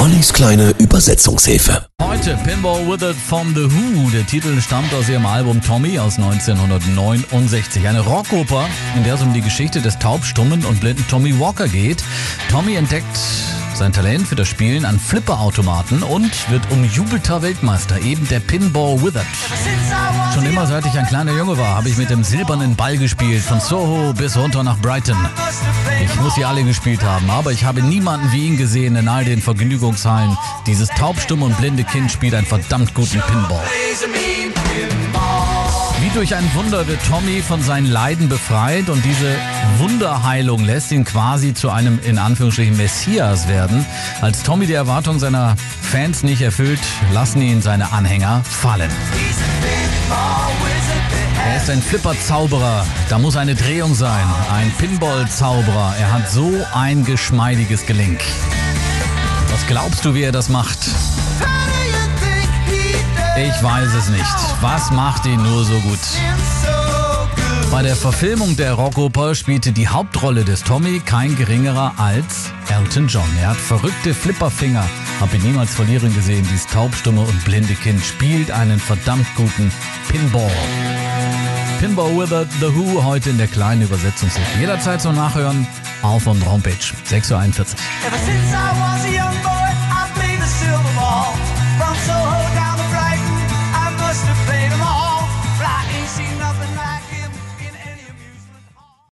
Ollis kleine Übersetzungshilfe. Heute Pinball Withered from The Who. Der Titel stammt aus ihrem Album Tommy aus 1969. Eine Rockoper, in der es um die Geschichte des taubstummen und blinden Tommy Walker geht. Tommy entdeckt sein Talent für das Spielen an Flipperautomaten und wird umjubelter Weltmeister, eben der Pinball Withered. Schon immer seit ich ein kleiner Junge war, habe ich mit dem silbernen Ball gespielt, von Soho bis runter nach Brighton. Ich muss sie alle gespielt haben, aber ich habe niemanden wie ihn gesehen in all den Vergnügungshallen. Dieses taubstumme und blinde Kind spielt einen verdammt guten Pinball. Wie durch ein Wunder wird Tommy von seinen Leiden befreit und diese Wunderheilung lässt ihn quasi zu einem in Anführungsstrichen Messias werden. Als Tommy die Erwartung seiner Fans nicht erfüllt, lassen ihn seine Anhänger fallen. Er ist ein Flipper-Zauberer. Da muss eine Drehung sein. Ein Pinball-Zauberer. Er hat so ein geschmeidiges Gelenk. Was glaubst du, wie er das macht? Ich weiß es nicht. Was macht ihn nur so gut? Bei der Verfilmung der Rockoper spielte die Hauptrolle des Tommy kein geringerer als Elton John. Er hat verrückte Flipperfinger. Hab ihn niemals verlieren gesehen. Dieses taubstumme und blinde Kind spielt einen verdammt guten Pinball. Pinball Withered The Who heute in der kleinen Übersetzungshilfe. Jederzeit zum Nachhören auf unserer Homepage 6.41 Uhr.